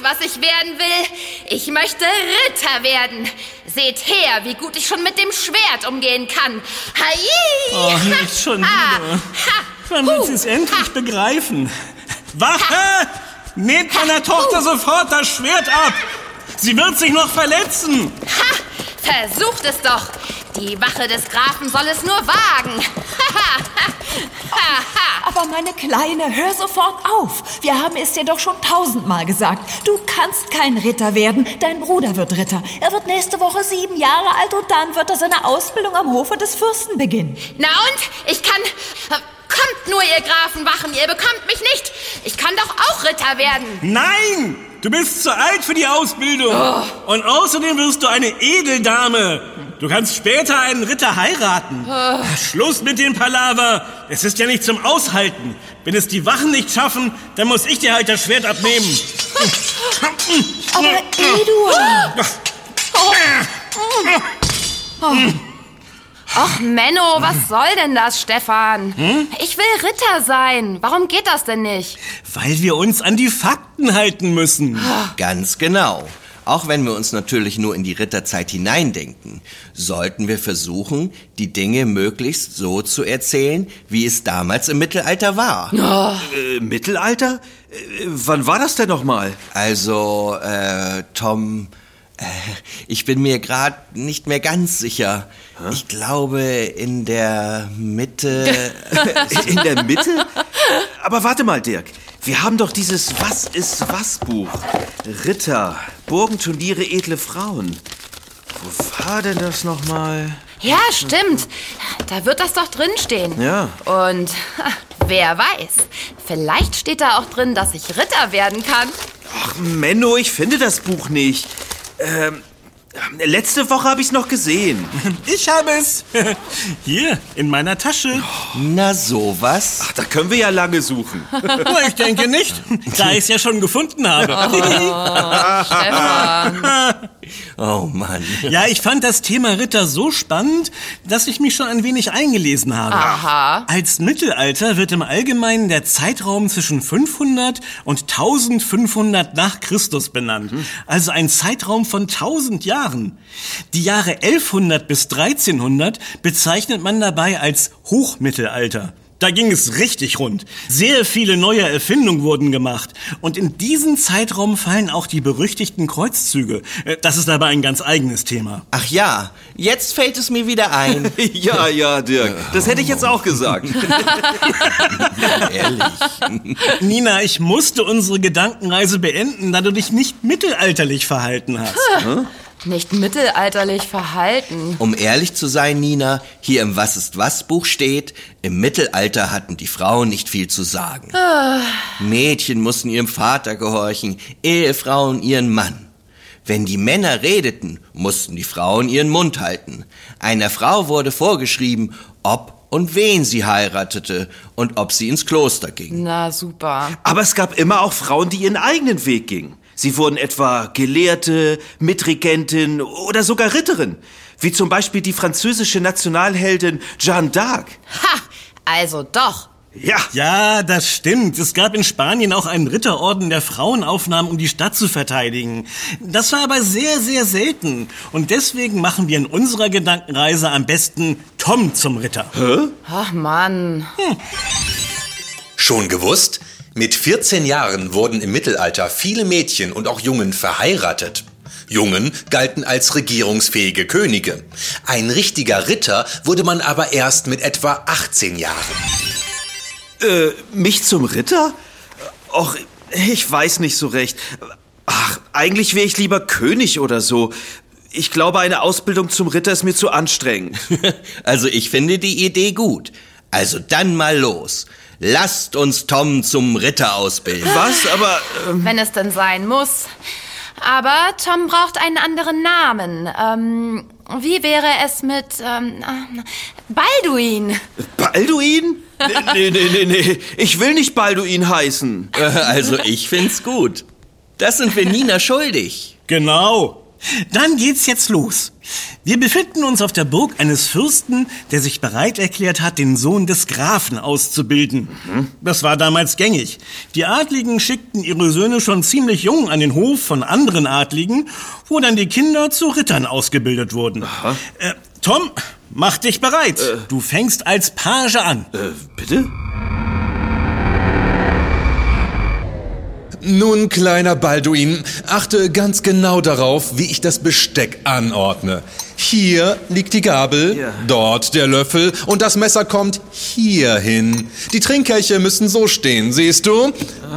Weiß, was ich werden will. Ich möchte Ritter werden. Seht her, wie gut ich schon mit dem Schwert umgehen kann. Hai! Oh, nicht schon wieder. Wann wird sie es endlich begreifen? Wache! Nehmt meiner Tochter sofort das Schwert ab! Sie wird sich noch verletzen! Ha! Versucht es doch! Die Wache des Grafen soll es nur wagen! Aber meine Kleine, hör sofort auf. Wir haben es dir doch schon tausendmal gesagt. Du kannst kein Ritter werden. Dein Bruder wird Ritter. Er wird nächste Woche sieben Jahre alt und dann wird er seine Ausbildung am Hofe des Fürsten beginnen. Na und? Ich kann... Kommt nur, ihr Grafenwachen, ihr bekommt mich nicht. Ich kann doch auch Ritter werden. Nein! Du bist zu alt für die Ausbildung. Oh. Und außerdem wirst du eine Edeldame. Du kannst später einen Ritter heiraten. Oh. Schluss mit dem Palaver. Es ist ja nicht zum Aushalten. Wenn es die Wachen nicht schaffen, dann muss ich dir halt das Schwert abnehmen. Aber Eduard. Oh. Ach, Menno, was soll denn das, Stefan? Hm? Ich will Ritter sein. Warum geht das denn nicht? Weil wir uns an die Fakten halten müssen. Ganz genau. Auch wenn wir uns natürlich nur in die Ritterzeit hineindenken, sollten wir versuchen, die Dinge möglichst so zu erzählen, wie es damals im Mittelalter war. Oh. Äh, Mittelalter? Äh, wann war das denn nochmal? Also, äh, Tom, äh, ich bin mir gerade nicht mehr ganz sicher. Hä? Ich glaube in der Mitte. in der Mitte? Aber warte mal, Dirk. Wir haben doch dieses Was ist was Buch. Ritter, Burgenturniere, edle Frauen. Wo war denn das nochmal? Ja, stimmt. Da wird das doch drinstehen. Ja. Und wer weiß, vielleicht steht da auch drin, dass ich Ritter werden kann. Ach, Menno, ich finde das Buch nicht. Ähm, Letzte Woche habe ich es noch gesehen. Ich habe es. Hier, in meiner Tasche. Na sowas. Ach, da können wir ja lange suchen. ich denke nicht, da ich es ja schon gefunden habe. Oh, Stefan. Oh Mann. Ja, ich fand das Thema Ritter so spannend, dass ich mich schon ein wenig eingelesen habe. Aha. Als Mittelalter wird im Allgemeinen der Zeitraum zwischen 500 und 1500 nach Christus benannt. Hm. Also ein Zeitraum von 1000 Jahren. Jahren. Die Jahre 1100 bis 1300 bezeichnet man dabei als Hochmittelalter. Da ging es richtig rund. Sehr viele neue Erfindungen wurden gemacht. Und in diesen Zeitraum fallen auch die berüchtigten Kreuzzüge. Äh, das ist aber ein ganz eigenes Thema. Ach ja, jetzt fällt es mir wieder ein. ja, ja, Dirk. Das hätte ich jetzt auch gesagt. Ehrlich. Nina, ich musste unsere Gedankenreise beenden, da du dich nicht mittelalterlich verhalten hast. Nicht mittelalterlich verhalten. Um ehrlich zu sein, Nina, hier im Was ist was Buch steht, im Mittelalter hatten die Frauen nicht viel zu sagen. Ah. Mädchen mussten ihrem Vater gehorchen, Ehefrauen ihren Mann. Wenn die Männer redeten, mussten die Frauen ihren Mund halten. Einer Frau wurde vorgeschrieben, ob und wen sie heiratete und ob sie ins Kloster ging. Na super. Aber es gab immer auch Frauen, die ihren eigenen Weg gingen. Sie wurden etwa Gelehrte, Mitregentin oder sogar Ritterin, wie zum Beispiel die französische Nationalheldin Jeanne d'Arc. Ha, also doch. Ja. Ja, das stimmt. Es gab in Spanien auch einen Ritterorden, der Frauen aufnahm, um die Stadt zu verteidigen. Das war aber sehr, sehr selten. Und deswegen machen wir in unserer Gedankenreise am besten Tom zum Ritter. Hä? Ach Mann. Hm. Schon gewusst? Mit 14 Jahren wurden im Mittelalter viele Mädchen und auch Jungen verheiratet. Jungen galten als regierungsfähige Könige. Ein richtiger Ritter wurde man aber erst mit etwa 18 Jahren. Äh, mich zum Ritter? Och, ich weiß nicht so recht. Ach, eigentlich wäre ich lieber König oder so. Ich glaube, eine Ausbildung zum Ritter ist mir zu anstrengend. also ich finde die Idee gut. Also dann mal los. Lasst uns Tom zum Ritter ausbilden. Was? Aber. Ähm Wenn es denn sein muss. Aber Tom braucht einen anderen Namen. Ähm, wie wäre es mit ähm, Balduin? Balduin? Nee, nee, nee, nee. Ich will nicht Balduin heißen. Also ich find's gut. Das sind wir Nina schuldig. Genau. Dann geht's jetzt los. Wir befinden uns auf der Burg eines Fürsten, der sich bereit erklärt hat, den Sohn des Grafen auszubilden. Das war damals gängig. Die Adligen schickten ihre Söhne schon ziemlich jung an den Hof von anderen Adligen, wo dann die Kinder zu Rittern ausgebildet wurden. Äh, Tom, mach dich bereit. Du fängst als Page an. Äh, bitte? Nun, kleiner Balduin, achte ganz genau darauf, wie ich das Besteck anordne. Hier liegt die Gabel, Ja. dort der Löffel und das Messer kommt hier hin. Die Trinkkelche müssen so stehen, siehst du?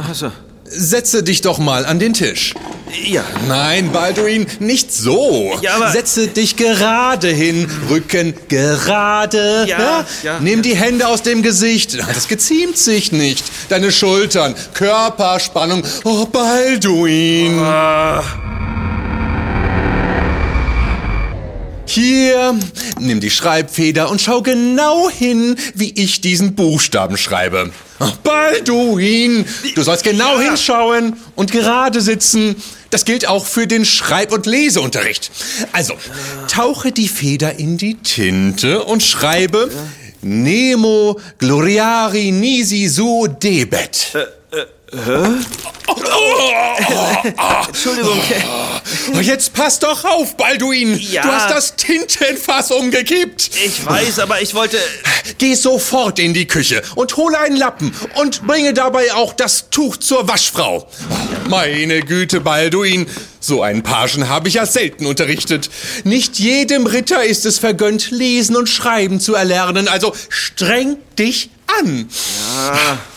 Also, Setze dich doch mal an den Tisch. ja. Nein, Balduin, nicht so. Ja, aber- Setze dich gerade hin, Rücken gerade. Ja, ja, Nimm ja. die Hände aus dem Gesicht. Das geziemt sich nicht. Deine Schultern, Körperspannung. Oh, Balduin. Hier, nimm die Schreibfeder und schau genau hin, wie ich diesen Buchstaben schreibe. Ach, Balduin, du sollst genau hinschauen und gerade sitzen. Das gilt auch für den Schreib- und Leseunterricht. Also, tauche die Feder in die Tinte und schreibe Nemo gloriari nisi su debet. Entschuldigung. Oh, Jetzt pass doch auf, Balduin. Ja. Du hast das Tintenfass umgekippt. Ich weiß, aber ich wollte... Geh sofort in die Küche und hole einen Lappen und bringe dabei auch das Tuch zur Waschfrau. Meine Güte, Balduin, so einen Pagen habe ich ja selten unterrichtet. Nicht jedem Ritter ist es vergönnt, lesen und schreiben zu erlernen, also streng dich an.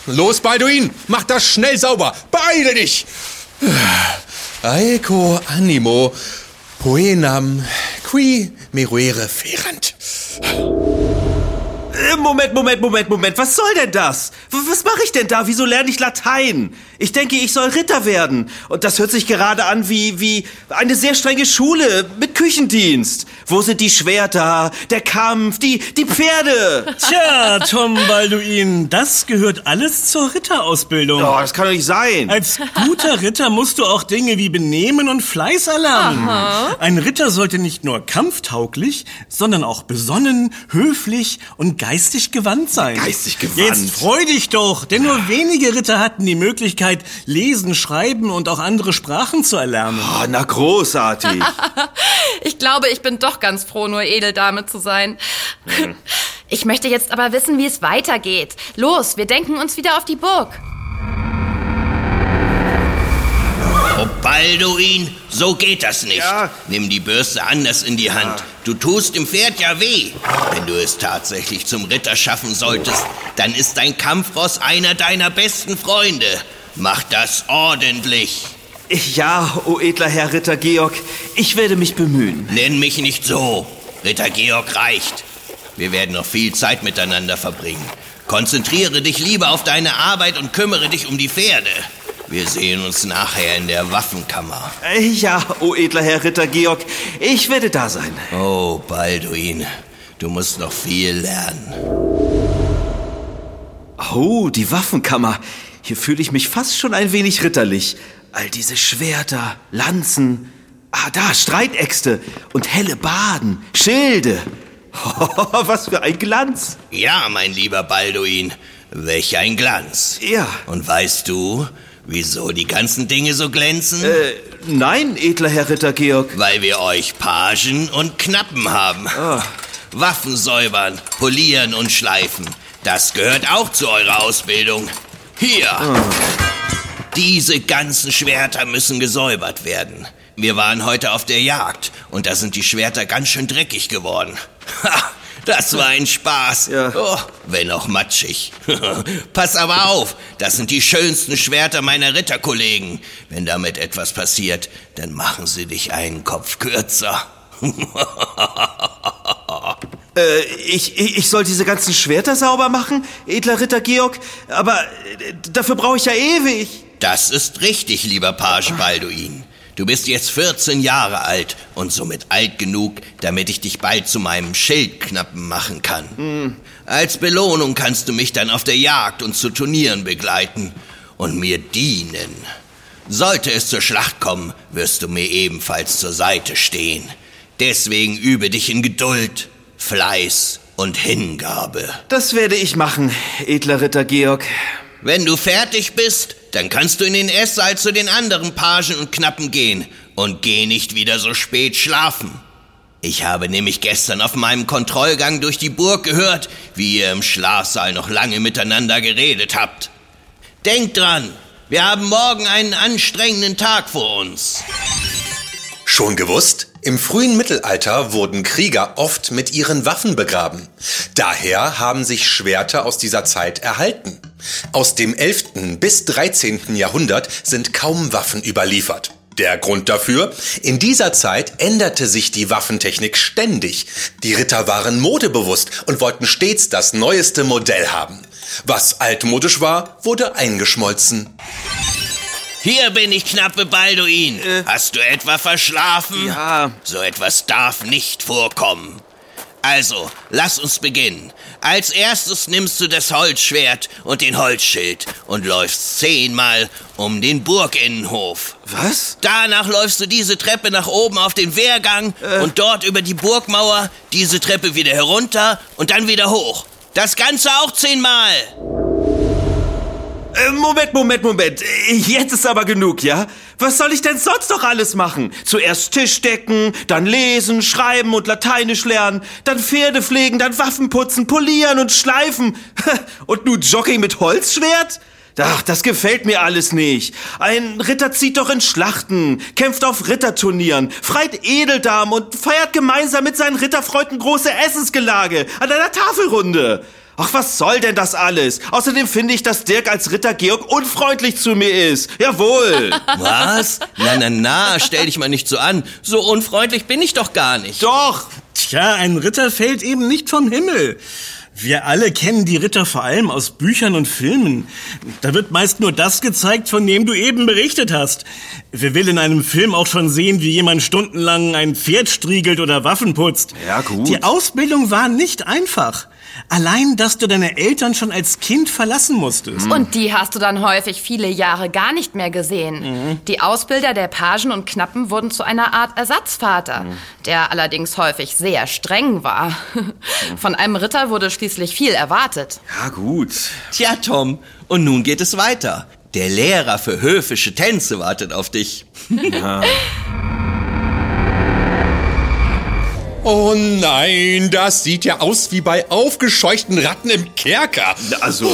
Los, Balduin, mach das schnell sauber. Beeile dich. Aeco animo poenam qui meruere ferent. Äh, Moment, Moment, Moment, Moment. Was soll denn das? Was mache ich denn da? Wieso lerne ich Latein? Ich denke, ich soll Ritter werden. Und das hört sich gerade an wie, wie eine sehr strenge Schule mit Küchendienst. Wo sind die Schwerter, der Kampf, die, die Pferde? Tja, Tom Balduin, das gehört alles zur Ritterausbildung. Oh, das kann doch nicht sein. Als guter Ritter musst du auch Dinge wie Benehmen und Fleiß erlernen. Ein Ritter sollte nicht nur kampftauglich, sondern auch besonnen, höflich und geistig gewandt sein. Geistig gewandt. Jetzt freu dich doch, denn nur wenige Ritter hatten die Möglichkeit, lesen, schreiben und auch andere Sprachen zu erlernen. Oh, na, großartig. Ich glaube, ich bin doch ganz froh, nur Edeldame zu sein. Ich möchte jetzt aber wissen, wie es weitergeht. Los, wir denken uns wieder auf die Burg. Oh, Balduin, so geht das nicht. Ja. Nimm die Bürste anders in die Hand. Du tust dem Pferd ja weh. Wenn du es tatsächlich zum Ritter schaffen solltest, dann ist dein Kampfross einer deiner besten Freunde. Mach das ordentlich. Ja, o edler Herr Ritter Georg, ich werde mich bemühen. Nenn mich nicht so. Ritter Georg reicht. Wir werden noch viel Zeit miteinander verbringen. Konzentriere dich lieber auf deine Arbeit und kümmere dich um die Pferde. Wir sehen uns nachher in der Waffenkammer. Äh, Ja, o edler Herr Ritter Georg, ich werde da sein. Oh, Balduin, du musst noch viel lernen. Oh, die Waffenkammer. Hier fühle ich mich fast schon ein wenig ritterlich. All diese Schwerter, Lanzen. Ah, da, Streitäxte und helle Baden, Schilde. Was für ein Glanz. Ja, mein lieber Balduin, welch ein Glanz. Ja. Und weißt du, wieso die ganzen Dinge so glänzen? Äh, nein, edler Herr Ritter Georg. Weil wir euch Pagen und Knappen haben. Waffen säubern, polieren und schleifen. Das gehört auch zu eurer Ausbildung. Hier. Diese ganzen Schwerter müssen gesäubert werden. Wir waren heute auf der Jagd und da sind die Schwerter ganz schön dreckig geworden. Ha, das war ein Spaß. Ja. Oh, wenn auch matschig. Pass aber auf, das sind die schönsten Schwerter meiner Ritterkollegen. Wenn damit etwas passiert, dann machen sie dich einen Kopf kürzer. Äh, ich, ich, ich soll diese ganzen Schwerter sauber machen, edler Ritter Georg, aber äh, dafür brauche ich ja ewig. Das ist richtig, lieber Page Balduin. Du bist jetzt 14 Jahre alt und somit alt genug, damit ich dich bald zu meinem Schildknappen machen kann. Als Belohnung kannst du mich dann auf der Jagd und zu Turnieren begleiten und mir dienen. Sollte es zur Schlacht kommen, wirst du mir ebenfalls zur Seite stehen. Deswegen übe dich in Geduld, Fleiß und Hingabe. Das werde ich machen, edler Ritter Georg. Wenn du fertig bist, dann kannst du in den Esssaal zu den anderen Pagen und Knappen gehen und geh nicht wieder so spät schlafen. Ich habe nämlich gestern auf meinem Kontrollgang durch die Burg gehört, wie ihr im Schlafsaal noch lange miteinander geredet habt. Denkt dran, wir haben morgen einen anstrengenden Tag vor uns. Schon gewusst? Im frühen Mittelalter wurden Krieger oft mit ihren Waffen begraben. Daher haben sich Schwerter aus dieser Zeit erhalten. Aus dem 11. bis 13. Jahrhundert sind kaum Waffen überliefert. Der Grund dafür? In dieser Zeit änderte sich die Waffentechnik ständig. Die Ritter waren modebewusst und wollten stets das neueste Modell haben. Was altmodisch war, wurde eingeschmolzen. Hier bin ich, knappe Balduin. Äh. Hast du etwa verschlafen? Ja. So etwas darf nicht vorkommen. Also, lass uns beginnen. Als erstes nimmst du das Holzschwert und den Holzschild und läufst zehnmal um den Burginnenhof. Was? Danach läufst du diese Treppe nach oben auf den Wehrgang und dort über die Burgmauer, diese Treppe wieder herunter und dann wieder hoch. Das Ganze auch zehnmal. Äh, Moment, Moment, Moment. Jetzt ist aber genug, ja? Was soll ich denn sonst noch alles machen? Zuerst Tisch decken, dann lesen, schreiben und Lateinisch lernen, dann Pferde pflegen, dann Waffen putzen, polieren und schleifen. Und nun Jogging mit Holzschwert? Ach, das gefällt mir alles nicht. Ein Ritter zieht doch in Schlachten, kämpft auf Ritterturnieren, freit Edeldamen und feiert gemeinsam mit seinen Ritterfreunden große Essensgelage an einer Tafelrunde. Ach, was soll denn das alles? Außerdem finde ich, dass Dirk als Ritter Georg unfreundlich zu mir ist. Jawohl. Was? Na, na, na, stell dich mal nicht so an. So unfreundlich bin ich doch gar nicht. Doch. Tja, ein Ritter fällt eben nicht vom Himmel. Wir alle kennen die Ritter vor allem aus Büchern und Filmen. Da wird meist nur das gezeigt, von dem du eben berichtet hast. Wer will in einem Film auch schon sehen, wie jemand stundenlang ein Pferd striegelt oder Waffen putzt? Ja, gut. Die Ausbildung war nicht einfach. Allein, dass du deine Eltern schon als Kind verlassen musstest. Und die hast du dann häufig viele Jahre gar nicht mehr gesehen. Die Ausbilder der Pagen und Knappen wurden zu einer Art Ersatzvater, der allerdings häufig sehr streng war. Von einem Ritter wurde schließlich viel erwartet. Ja, gut. Tja, Tom, und nun geht es weiter. Der Lehrer für höfische Tänze wartet auf dich. Oh nein, das sieht ja aus wie bei aufgescheuchten Ratten im Kerker. Also,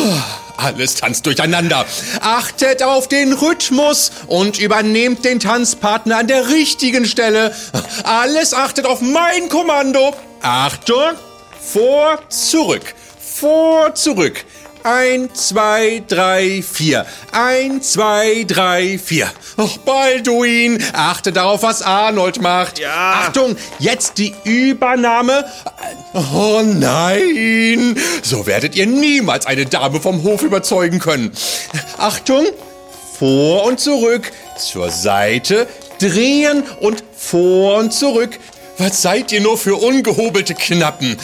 Alles tanzt durcheinander. Achtet auf den Rhythmus und übernehmt den Tanzpartner an der richtigen Stelle. Alles achtet auf mein Kommando. Achtung, vor, zurück, vor, zurück. Eins, zwei, drei, vier. Eins, zwei, drei, vier. Och, Balduin, achte darauf, was Arnold macht. Ja. Achtung, jetzt die Übernahme. Oh nein, so werdet ihr niemals eine Dame vom Hof überzeugen können. Achtung, vor und zurück, zur Seite, drehen und vor und zurück. Was seid ihr nur für ungehobelte Knappen?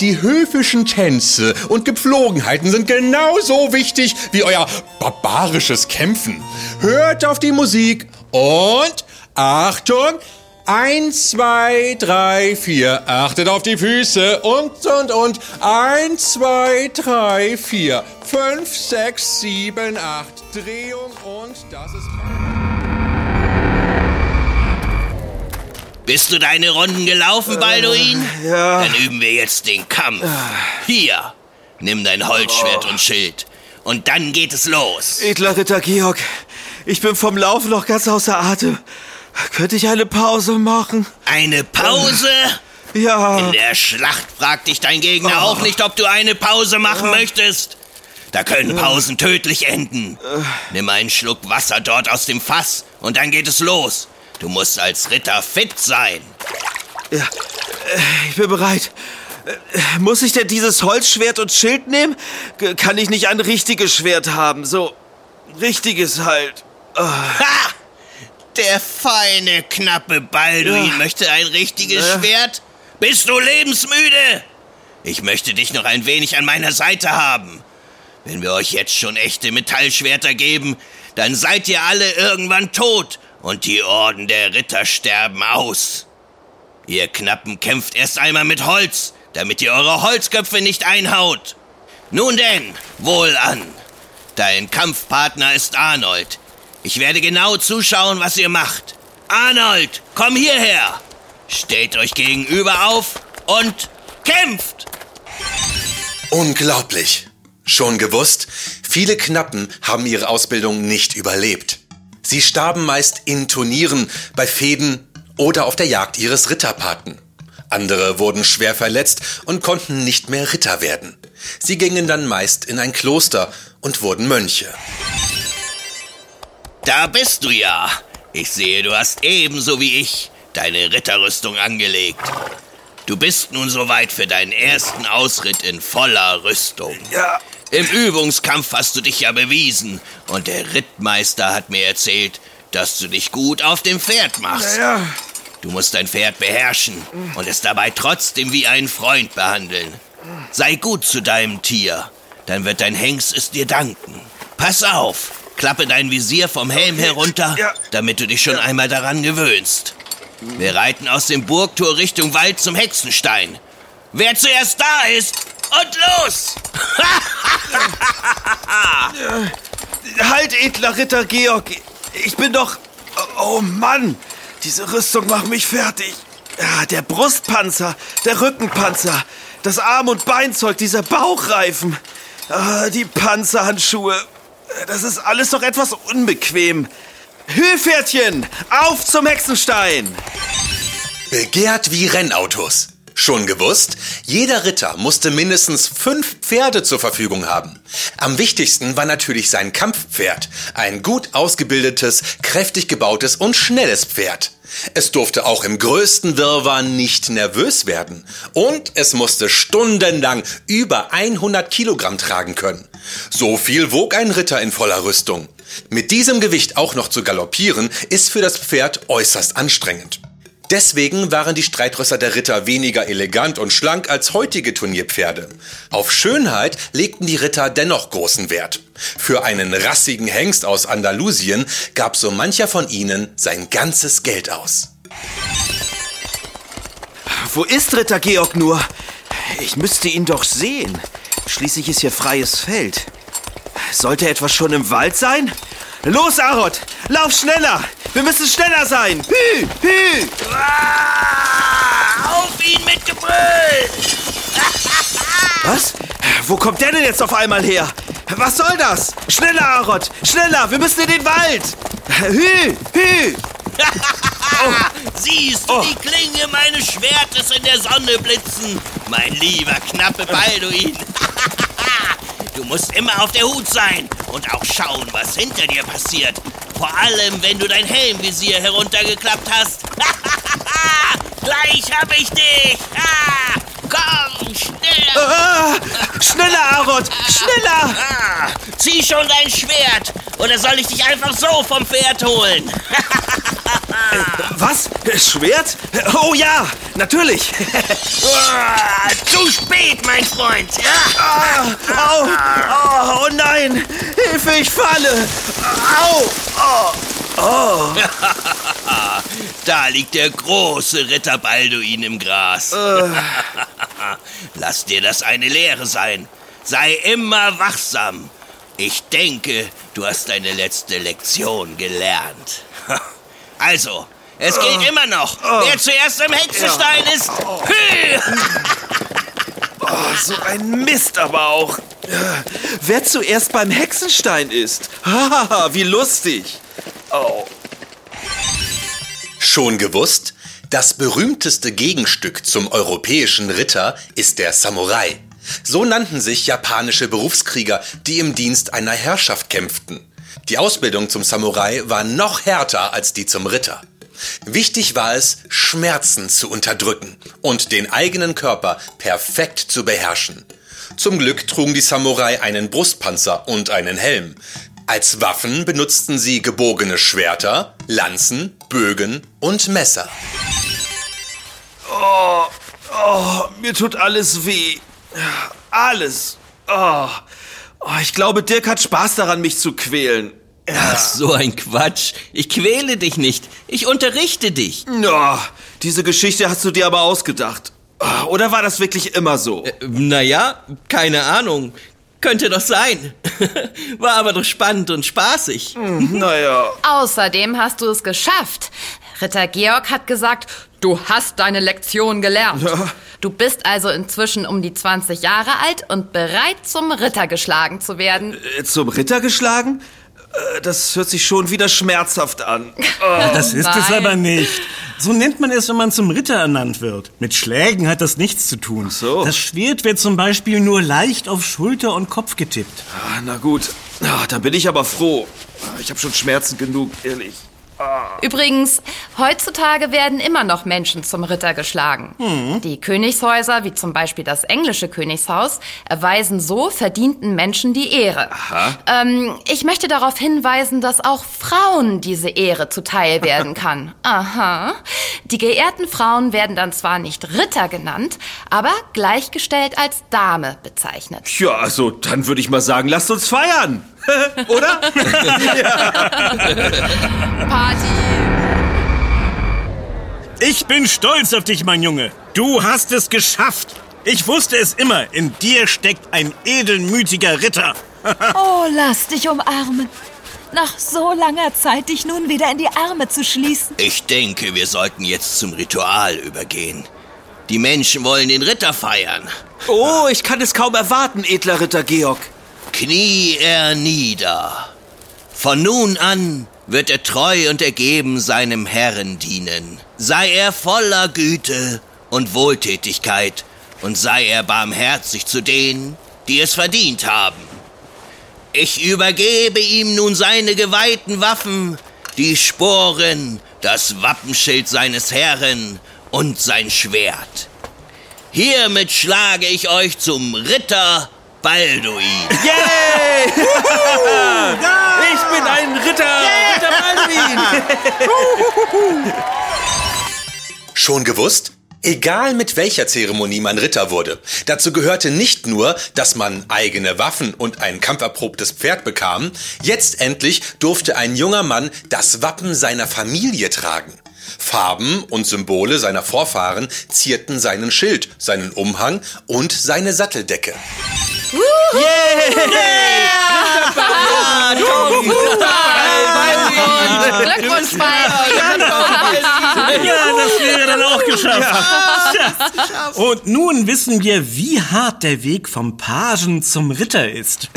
Die höfischen Tänze und Gepflogenheiten sind genauso wichtig wie euer barbarisches Kämpfen. Hört auf die Musik und Achtung! Eins, zwei, drei, vier. Achtet auf die Füße und, und, und. Eins, zwei, drei, vier. Fünf, sechs, sieben, acht. Drehung und das ist... Bist du deine Runden gelaufen, Balduin? ja. Dann üben wir jetzt den Kampf. Hier, nimm dein Holzschwert und Schild. Und dann geht es los. edler Ritter Georg, ich bin vom Laufen noch ganz außer Atem. Könnte ich eine Pause machen? Eine Pause? Ja. In der Schlacht fragt dich dein Gegner auch nicht, ob du eine Pause machen möchtest. Da können Pausen tödlich enden. Nimm einen Schluck Wasser dort aus dem Fass und dann geht es los. Du musst als Ritter fit sein. Ich bin bereit. Äh, Muss ich denn dieses Holzschwert und Schild nehmen? Kann ich nicht ein richtiges Schwert haben? So, richtiges halt. Ha! Der feine, knappe Balduin Ja. möchte ein richtiges Ja. Schwert. Bist du lebensmüde? Ich möchte dich noch ein wenig an meiner Seite haben. Wenn wir euch jetzt schon echte Metallschwerter geben, dann seid ihr alle irgendwann tot und die Orden der Ritter sterben aus. Ihr Knappen kämpft erst einmal mit Holz, damit ihr eure Holzköpfe nicht einhaut. Nun denn, wohl an. Dein Kampfpartner ist Arnold. Ich werde genau zuschauen, was ihr macht. Arnold, komm hierher. Stellt euch gegenüber auf und kämpft. Unglaublich. Schon gewusst, viele Knappen haben ihre Ausbildung nicht überlebt. Sie starben meist in Turnieren, bei Fäden oder auf der Jagd ihres Ritterpaten. Andere wurden schwer verletzt und konnten nicht mehr Ritter werden. Sie gingen dann meist in ein Kloster und wurden Mönche. Da bist du ja. Ich sehe, du hast ebenso wie ich deine Ritterrüstung angelegt. Du bist nun soweit für deinen ersten Ausritt in voller Rüstung. Ja. Im Übungskampf hast du dich ja bewiesen und der Rittmeister hat mir erzählt, dass du dich gut auf dem Pferd machst. Ja. Du musst dein Pferd beherrschen und es dabei trotzdem wie einen Freund behandeln. Sei gut zu deinem Tier, dann wird dein Hengst es dir danken. Pass auf, klappe dein Visier vom Helm herunter, Ja. damit du dich schon einmal daran gewöhnst. Wir reiten aus dem Burgtor Richtung Wald zum Hexenstein. Wer zuerst da ist und los! Halt, edler Ritter Georg. Ich bin doch... Oh Mann, diese Rüstung macht mich fertig. Ja, der Brustpanzer, der Rückenpanzer, das Arm- und Beinzeug, dieser Bauchreifen, ah, die Panzerhandschuhe. Das ist alles doch etwas unbequem. Hüpfpferdchen, auf zum Hexenstein! Begehrt wie Rennautos. Schon gewusst? Jeder Ritter musste mindestens fünf Pferde zur Verfügung haben. Am wichtigsten war natürlich sein Kampfpferd. Ein gut ausgebildetes, kräftig gebautes und schnelles Pferd. Es durfte auch im größten Wirrwarr nicht nervös werden. Und es musste stundenlang über 100 Kilogramm tragen können. So viel wog ein Ritter in voller Rüstung. Mit diesem Gewicht auch noch zu galoppieren, ist für das Pferd äußerst anstrengend. Deswegen waren die Streitrösser der Ritter weniger elegant und schlank als heutige Turnierpferde. Auf Schönheit legten die Ritter dennoch großen Wert. Für einen rassigen Hengst aus Andalusien gab so mancher von ihnen sein ganzes Geld aus. Wo ist Ritter Georg nur? Ich müsste ihn doch sehen. Schließlich ist hier freies Feld. Sollte er etwa schon im Wald sein? Los, Arot! Lauf schneller! Wir müssen schneller sein! Hü! Hü! Ah, auf ihn mit Gebrüll! Was? Wo kommt der denn jetzt auf einmal her? Was soll das? Schneller, Arot! Schneller! Wir müssen in den Wald! Hü! Hü! Siehst du Oh. die Klinge meines Schwertes in der Sonne blitzen? Mein lieber knappe Balduin. Du musst immer auf der Hut sein und auch schauen, was hinter dir passiert. Vor allem, wenn du dein Helmvisier heruntergeklappt hast. Gleich hab ich dich. Ah, komm, schneller. Ah, schneller, Arot! Schneller! Ah, zieh schon dein Schwert. Oder soll ich dich einfach so vom Pferd holen? Was? Schwert? Oh ja, natürlich! Ah, zu spät, mein Freund. Ah, au, oh, oh nein! Hilfe, ich falle! Au! Oh, Da liegt der große Ritter Balduin im Gras. Lass dir das eine Lehre sein. Sei immer wachsam. Ich denke, du hast deine letzte Lektion gelernt. Also, es geht immer noch. Wer zuerst im Hexenstein ist, hü! oh, so ein Mist aber auch. Wer zuerst beim Hexenstein ist. Haha, wie lustig. Oh, Schon gewusst? Das berühmteste Gegenstück zum europäischen Ritter ist der Samurai. So nannten sich japanische Berufskrieger, die im Dienst einer Herrschaft kämpften. Die Ausbildung zum Samurai war noch härter als die zum Ritter. Wichtig war es, Schmerzen zu unterdrücken und den eigenen Körper perfekt zu beherrschen. Zum Glück trugen die Samurai einen Brustpanzer und einen Helm. Als Waffen benutzten sie gebogene Schwerter, Lanzen, Bögen und Messer. oh, mir tut alles weh. Alles. Oh. Oh, ich glaube, Dirk hat Spaß daran, mich zu quälen. Ach, so ein Quatsch. Ich quäle dich nicht. Ich unterrichte dich. Ja, diese Geschichte hast du dir aber ausgedacht. Ah, Oder war das wirklich immer so? Äh, Naja, keine Ahnung. Könnte doch sein. War aber doch spannend und spaßig. Naja. Außerdem hast du es geschafft. Ritter Georg hat gesagt, du hast deine Lektion gelernt. Du bist also inzwischen um die 20 Jahre alt und bereit zum Ritter geschlagen zu werden. Äh, Zum Ritter geschlagen? Äh, Das hört sich schon wieder schmerzhaft an. Das ist es nein. aber nicht. So nennt man es, wenn man zum Ritter ernannt wird. Mit Schlägen hat das nichts zu tun. so. Das Schwert wird zum Beispiel nur leicht auf Schulter und Kopf getippt. Ah, Na gut, Ah, dann bin ich aber froh. Ah, Ich habe schon Schmerzen genug, ehrlich. Übrigens, heutzutage werden immer noch Menschen zum Ritter geschlagen. Die Königshäuser, wie zum Beispiel das englische Königshaus, erweisen so verdienten Menschen die Ehre. Ähm, ich möchte darauf hinweisen, dass auch Frauen diese Ehre zuteil werden kann. Aha. Die geehrten Frauen werden dann zwar nicht Ritter genannt, aber gleichgestellt als Dame bezeichnet. Ja, also dann würde ich mal sagen, lasst uns feiern. Oder? Party! Ich bin stolz auf dich, mein Junge. Du hast es geschafft. Ich wusste es immer. In dir steckt ein edelmütiger Ritter. Oh, lass dich umarmen. Nach so langer Zeit, dich nun wieder in die Arme zu schließen. Ich denke, wir sollten jetzt zum Ritual übergehen. Die Menschen wollen den Ritter feiern. Oh, ich kann es kaum erwarten, edler Ritter Georg. Knie er nieder. Von nun an wird er treu und ergeben seinem Herrn dienen. Sei er voller Güte und Wohltätigkeit und sei er barmherzig zu denen, die es verdient haben. Ich übergebe ihm nun seine geweihten Waffen, die Sporen, das Wappenschild seines Herren und sein Schwert. Hiermit schlage ich euch zum Ritter Balduin. Yay! ich bin ein Ritter! Ritter Balduin! Schon gewusst? Egal mit welcher Zeremonie man Ritter wurde, dazu gehörte nicht nur, dass man eigene Waffen und ein kampferprobtes Pferd bekam, jetzt endlich durfte ein junger Mann das Wappen seiner Familie tragen. Farben und Symbole seiner Vorfahren zierten seinen Schild, seinen Umhang und seine Satteldecke. Glückwunsch, Balduin! Ja, das wäre dann auch geschafft. Tja. Und nun wissen wir, wie hart der Weg vom Pagen zum Ritter ist.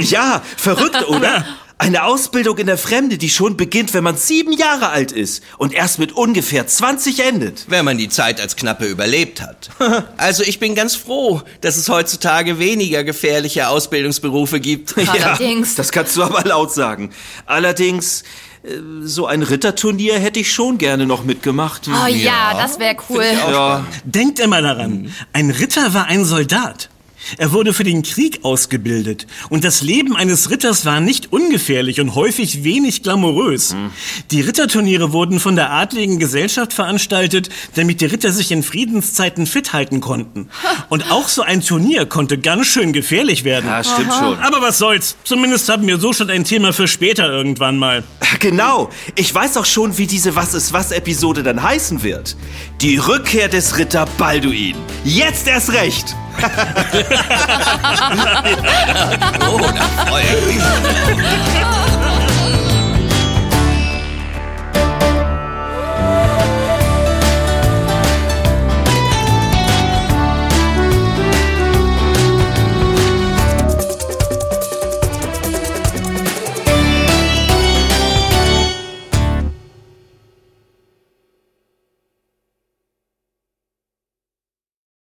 Ja, verrückt, oder? Eine Ausbildung in der Fremde, die schon beginnt, wenn man sieben Jahre alt ist und erst mit ungefähr 20 endet. wenn man die Zeit als Knappe überlebt hat. Also ich bin ganz froh, dass es heutzutage weniger gefährliche Ausbildungsberufe gibt. Allerdings. Das kannst du aber laut sagen. Allerdings, äh, so ein Ritterturnier hätte ich schon gerne noch mitgemacht. Oh ja, das wäre cool. Ja, Denkt immer daran, ein Ritter war ein Soldat. Er wurde für den Krieg ausgebildet und das Leben eines Ritters war nicht ungefährlich und häufig wenig glamourös. Die Ritterturniere wurden von der adligen Gesellschaft veranstaltet, damit die Ritter sich in Friedenszeiten fit halten konnten. Und auch so ein Turnier konnte ganz schön gefährlich werden. ja stimmt schon. Aber was soll's? Zumindest haben wir so schon ein Thema für später irgendwann mal. Genau. Ich weiß auch schon, wie diese Was ist was Episode dann heißen wird. Die Rückkehr des Ritter Balduin. Jetzt erst recht. Oh, da freue ich mich.